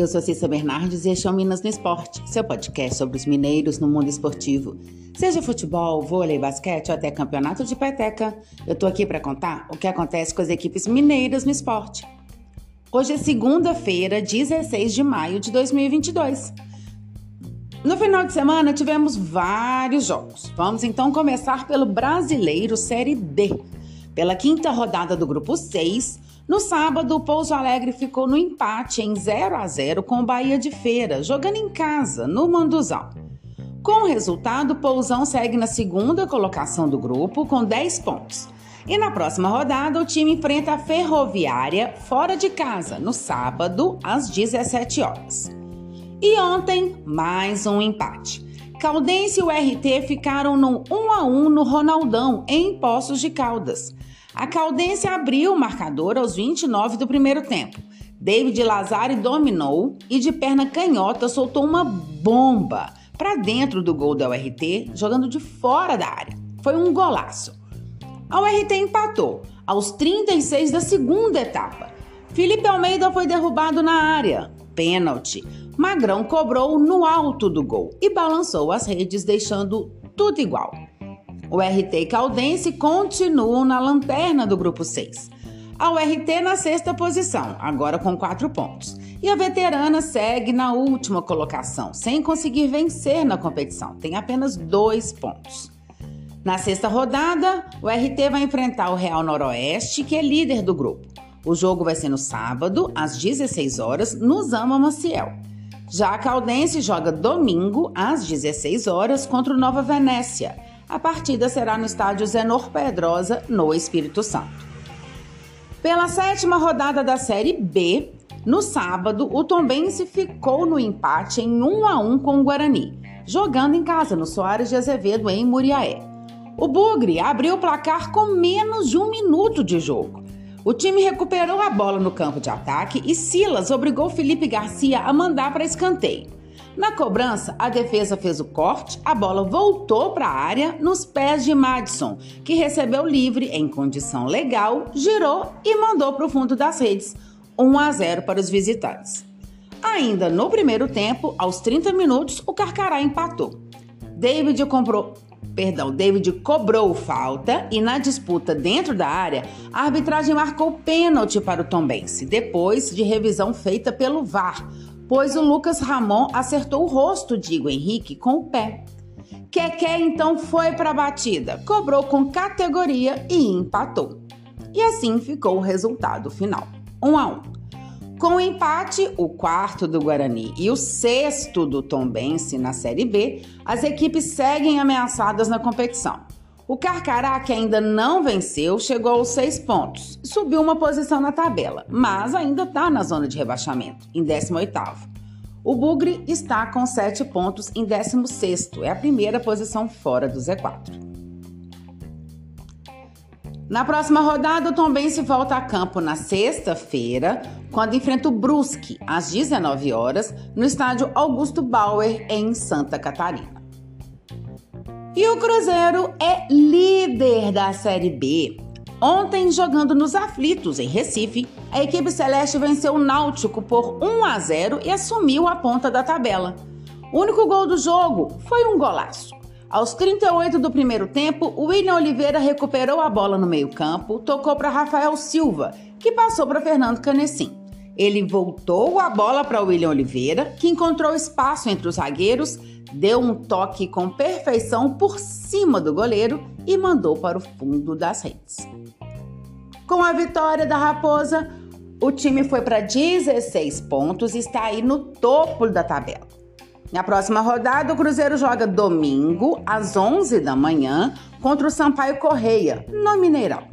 eu sou Cissa Bernardes e este é o Minas no Esporte, seu podcast sobre os mineiros no mundo esportivo. Seja futebol, vôlei, basquete ou até campeonato de peteca, eu tô aqui para contar o que acontece com as equipes mineiras no esporte. Hoje é segunda-feira, 16 de maio de 2022. No final de semana tivemos vários jogos. Vamos então começar pelo Brasileiro Série D. Pela quinta rodada do grupo 6, no sábado, o Pouso Alegre ficou no empate em 0 a 0 com o Bahia de Feira, jogando em casa, no Manduzão. Com o resultado, o Pousão segue na segunda colocação do grupo com 10 pontos. E na próxima rodada, o time enfrenta a Ferroviária fora de casa, no sábado, às 17 horas. E ontem, mais um empate. Caldense e o RT ficaram no 1 a 1 no Ronaldão, em Poços de Caldas. A Caldense abriu o marcador aos 29 do primeiro tempo. David Lazari dominou e de perna canhota soltou uma bomba para dentro do gol da URT, jogando de fora da área. Foi um golaço. A URT empatou aos 36 da segunda etapa. Felipe Almeida foi derrubado na área. Pênalti. Magrão cobrou no alto do gol e balançou as redes, deixando tudo igual. O RT Caldense continua na lanterna do grupo 6. A URT na sexta posição, agora com quatro pontos. E a veterana segue na última colocação, sem conseguir vencer na competição, tem apenas dois pontos. Na sexta rodada, o RT vai enfrentar o Real Noroeste, que é líder do grupo. O jogo vai ser no sábado, às 16 horas, no Zama Maciel. Já a Caldense joga domingo, às 16 horas, contra o Nova Venécia. A partida será no estádio Zenor Pedrosa, no Espírito Santo. Pela sétima rodada da Série B, no sábado, o Tombense ficou no empate em 1 a 1 com o Guarani, jogando em casa no Soares de Azevedo em Muriaé. O Bugre abriu o placar com menos de um minuto de jogo. O time recuperou a bola no campo de ataque e Silas obrigou Felipe Garcia a mandar para escanteio. Na cobrança, a defesa fez o corte, a bola voltou para a área nos pés de Madison, que recebeu livre em condição legal, girou e mandou para o fundo das redes, 1 a 0 para os visitantes. Ainda no primeiro tempo, aos 30 minutos, o Carcará empatou. David comprou, perdão, David cobrou falta e na disputa dentro da área, a arbitragem marcou pênalti para o Tombense, depois de revisão feita pelo VAR pois o Lucas Ramon acertou o rosto de Igor Henrique com o pé. Keké então foi para a batida, cobrou com categoria e empatou. E assim ficou o resultado final: 1 um a 1. Um. Com o empate, o quarto do Guarani e o sexto do Tombense na Série B, as equipes seguem ameaçadas na competição. O Carcará, que ainda não venceu, chegou aos seis pontos, subiu uma posição na tabela, mas ainda está na zona de rebaixamento, em 18º. O Bugre está com sete pontos em 16º, é a primeira posição fora do Z4. Na próxima rodada, o Tombense volta a campo na sexta-feira, quando enfrenta o Brusque, às 19 horas, no estádio Augusto Bauer, em Santa Catarina. E o Cruzeiro é líder da Série B. Ontem, jogando nos aflitos em Recife, a equipe celeste venceu o Náutico por 1 a 0 e assumiu a ponta da tabela. O único gol do jogo foi um golaço. Aos 38 do primeiro tempo, William Oliveira recuperou a bola no meio-campo, tocou para Rafael Silva, que passou para Fernando Canessim. Ele voltou a bola para William Oliveira, que encontrou espaço entre os zagueiros deu um toque com perfeição por cima do goleiro e mandou para o fundo das redes. Com a vitória da Raposa, o time foi para 16 pontos e está aí no topo da tabela. Na próxima rodada, o Cruzeiro joga domingo, às 11 da manhã, contra o Sampaio Correia, no Mineirão.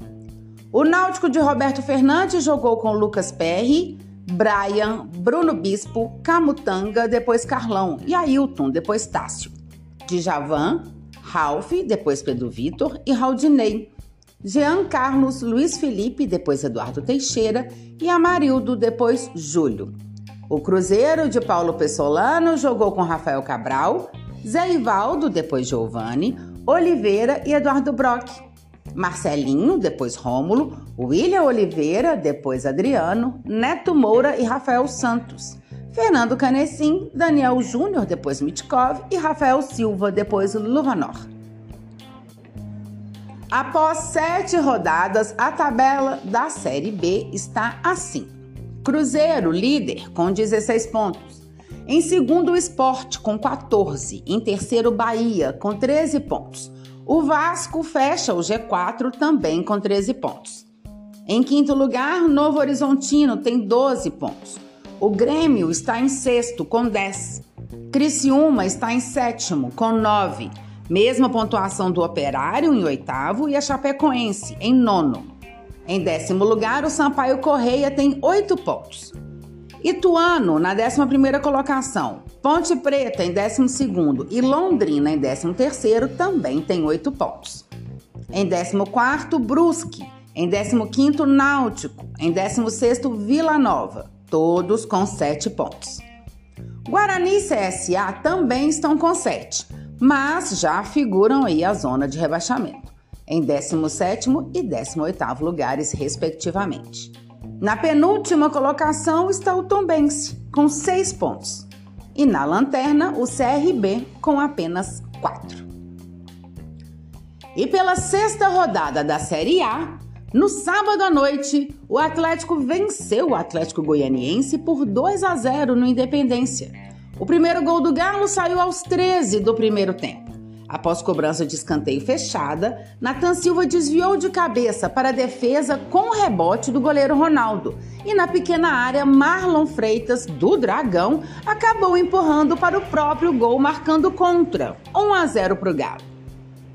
O Náutico de Roberto Fernandes jogou com Lucas Perry, Brian, Bruno Bispo, Camutanga, depois Carlão e Ailton, depois Tássio. Djavan, Ralph, depois Pedro Vitor e Raudinei. Jean Carlos, Luiz Felipe, depois Eduardo Teixeira e Amarildo, depois Júlio. O Cruzeiro de Paulo Pessolano jogou com Rafael Cabral, Zé Ivaldo, depois Giovanni, Oliveira e Eduardo Brock. Marcelinho, depois Rômulo, William Oliveira, depois Adriano, Neto Moura e Rafael Santos. Fernando Canessim, Daniel Júnior, depois Mitkov e Rafael Silva, depois Luvanor. Após sete rodadas, a tabela da Série B está assim: Cruzeiro, líder, com 16 pontos. Em segundo, o Esporte, com 14. Em terceiro, Bahia, com 13 pontos. O Vasco fecha o G4 também com 13 pontos. Em quinto lugar, Novo Horizontino tem 12 pontos. O Grêmio está em sexto com 10. Criciúma está em sétimo com 9. Mesma pontuação do Operário em oitavo e a Chapecoense em nono. Em décimo lugar, o Sampaio Correia tem oito pontos. Ituano na 11ª colocação, Ponte Preta em 12º e Londrina em 13º também tem oito pontos. Em 14º, Brusque. Em 15º, Náutico. Em 16º, Vila Nova. Todos com sete pontos. Guarani e CSA também estão com sete mas já figuram aí a zona de rebaixamento, em 17º e 18º lugares, respectivamente. Na penúltima colocação está o Tombense, com 6 pontos, e na lanterna o CRB, com apenas 4. E pela sexta rodada da Série A, no sábado à noite, o Atlético venceu o Atlético Goianiense por 2 a 0 no Independência o primeiro gol do Galo saiu aos 13 do primeiro tempo. Após cobrança de escanteio fechada, Nathan Silva desviou de cabeça para a defesa com o rebote do goleiro Ronaldo. E na pequena área, Marlon Freitas, do Dragão, acabou empurrando para o próprio gol, marcando contra 1 a 0 para o Galo.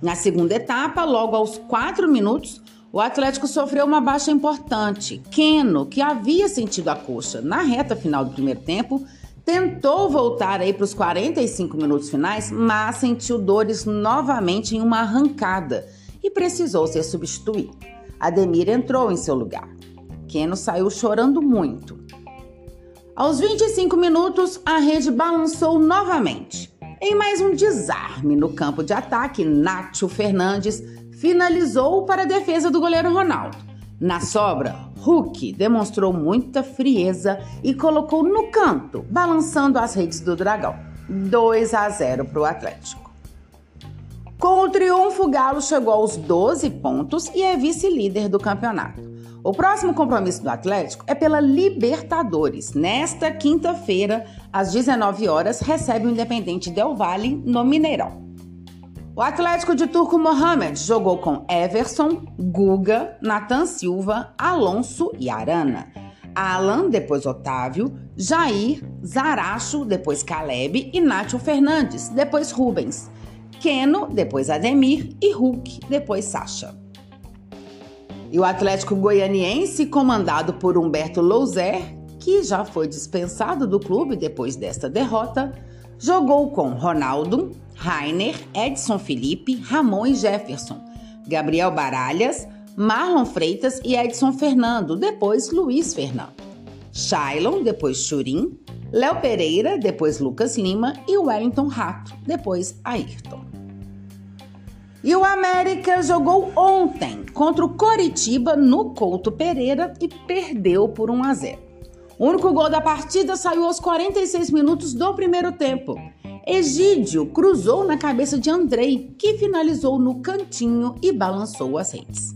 Na segunda etapa, logo aos 4 minutos, o Atlético sofreu uma baixa importante. Keno, que havia sentido a coxa na reta final do primeiro tempo, Tentou voltar aí para os 45 minutos finais, mas sentiu dores novamente em uma arrancada e precisou ser substituído. Ademir entrou em seu lugar. Keno saiu chorando muito. Aos 25 minutos, a rede balançou novamente. Em mais um desarme no campo de ataque, Nátio Fernandes finalizou para a defesa do goleiro Ronaldo. Na sobra, Hulk demonstrou muita frieza e colocou no canto, balançando as redes do Dragão. 2 a 0 para o Atlético. Com o triunfo, o Galo chegou aos 12 pontos e é vice-líder do campeonato. O próximo compromisso do Atlético é pela Libertadores. Nesta quinta-feira, às 19 horas, recebe o Independente Del Valle no Mineirão. O Atlético de Turco Mohamed jogou com Everson, Guga, Nathan Silva, Alonso e Arana. Alan, depois Otávio, Jair, Zaracho, depois Caleb e Nátio Fernandes, depois Rubens. Keno, depois Ademir e Hulk, depois Sacha. E o Atlético Goianiense, comandado por Humberto Louser, que já foi dispensado do clube depois desta derrota, jogou com Ronaldo, Rainer, Edson Felipe, Ramon e Jefferson, Gabriel Baralhas, Marlon Freitas e Edson Fernando, depois Luiz Fernando. Shailon, depois Churim, Léo Pereira, depois Lucas Lima e Wellington Rato, depois Ayrton. E o América jogou ontem contra o Coritiba no Couto Pereira e perdeu por 1 a 0. O único gol da partida saiu aos 46 minutos do primeiro tempo. Egídio cruzou na cabeça de Andrei, que finalizou no cantinho e balançou as redes.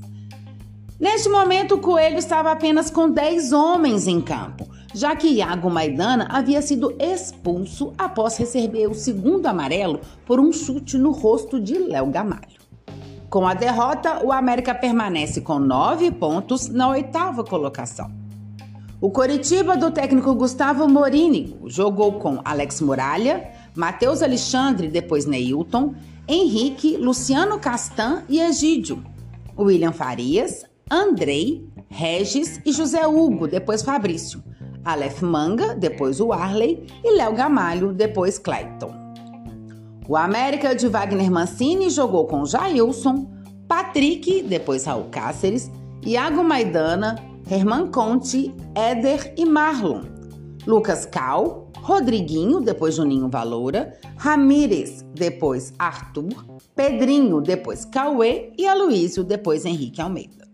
Neste momento, o Coelho estava apenas com 10 homens em campo, já que Iago Maidana havia sido expulso após receber o segundo amarelo por um chute no rosto de Léo Gamalho. Com a derrota, o América permanece com 9 pontos na oitava colocação. O Coritiba do técnico Gustavo Morini jogou com Alex Muralha, Matheus Alexandre, depois Neilton, Henrique, Luciano Castan e Egídio. William Farias, Andrei, Regis e José Hugo, depois Fabrício. Aleph Manga, depois o Arley e Léo Gamalho, depois Clayton. O América de Wagner Mancini jogou com Jailson, Patrick, depois Raul Cáceres, Iago Maidana, Herman Conte, Éder e Marlon. Lucas Cal, Rodriguinho, depois Juninho Valoura, Ramírez, depois Arthur, Pedrinho, depois Cauê e Aloísio, depois Henrique Almeida.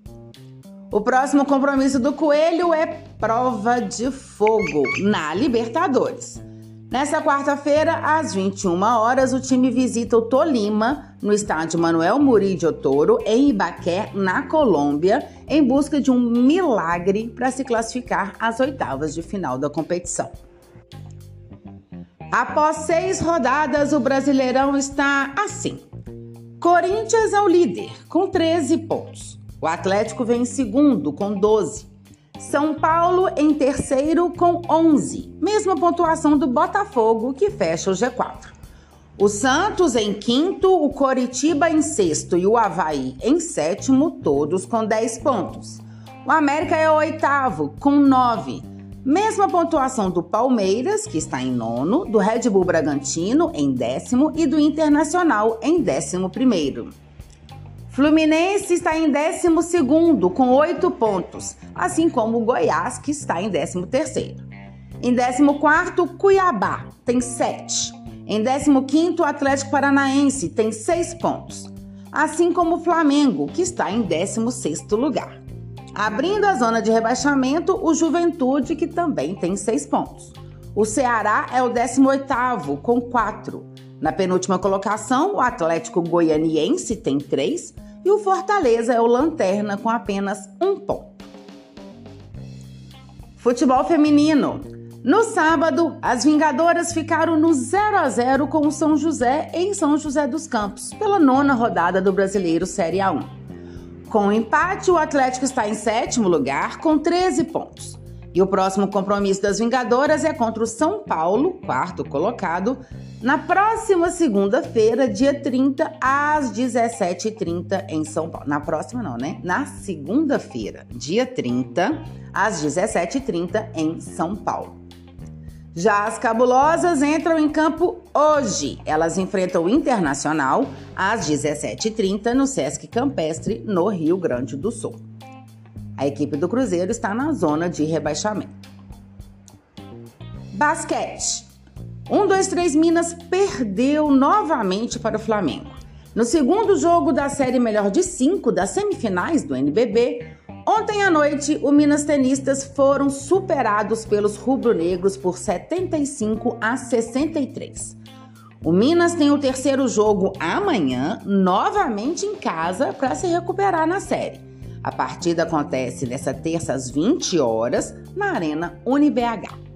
O próximo compromisso do Coelho é prova de fogo na Libertadores. Nessa quarta-feira, às 21 horas, o time visita o Tolima no estádio Manuel Murillo Toro, em Ibaqué, na Colômbia, em busca de um milagre para se classificar às oitavas de final da competição. Após seis rodadas, o Brasileirão está assim. Corinthians é o líder, com 13 pontos. O Atlético vem em segundo, com 12. São Paulo em terceiro com 11, mesma pontuação do Botafogo que fecha o G4. O Santos em quinto, o Coritiba em sexto e o Havaí em sétimo, todos com 10 pontos. O América é o oitavo, com 9. Mesma pontuação do Palmeiras, que está em nono, do Red Bull Bragantino em décimo e do Internacional em décimo primeiro. Fluminense está em 12 com 8 pontos, assim como o Goiás, que está em 13. Em 14, Cuiabá tem 7. Em 15, o Atlético Paranaense tem 6 pontos, assim como o Flamengo, que está em 16 lugar. Abrindo a zona de rebaixamento, o Juventude, que também tem 6 pontos. O Ceará é o 18 com 4. Na penúltima colocação, o Atlético Goianiense tem 3 e o Fortaleza é o lanterna com apenas um ponto. Futebol feminino. No sábado, as Vingadoras ficaram no 0 a 0 com o São José em São José dos Campos, pela nona rodada do Brasileiro Série A1. Com o empate, o Atlético está em sétimo lugar com 13 pontos. E o próximo compromisso das Vingadoras é contra o São Paulo, quarto colocado, na próxima segunda-feira, dia 30, às 17h30 em São Paulo. Na próxima não, né? Na segunda-feira, dia 30, às 17h30 em São Paulo. Já as cabulosas entram em campo hoje. Elas enfrentam o Internacional às 17h30 no Sesc Campestre, no Rio Grande do Sul. A equipe do Cruzeiro está na zona de rebaixamento. Basquete. 1, 2, 3 Minas perdeu novamente para o Flamengo. No segundo jogo da série melhor de cinco das semifinais do NBB, ontem à noite, os Minas tenistas foram superados pelos rubro-negros por 75 a 63. O Minas tem o terceiro jogo amanhã, novamente em casa, para se recuperar na série. A partida acontece nessa terça às 20 horas na Arena UniBH.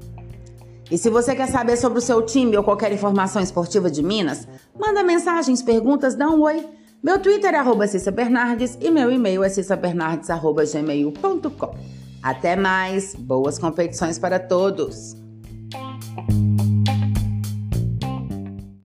E se você quer saber sobre o seu time ou qualquer informação esportiva de Minas, manda mensagens, perguntas, dá um oi. Meu Twitter é arroba Cissa Bernardes e meu e-mail é cissabernardes.gmail.com. Até mais, boas competições para todos!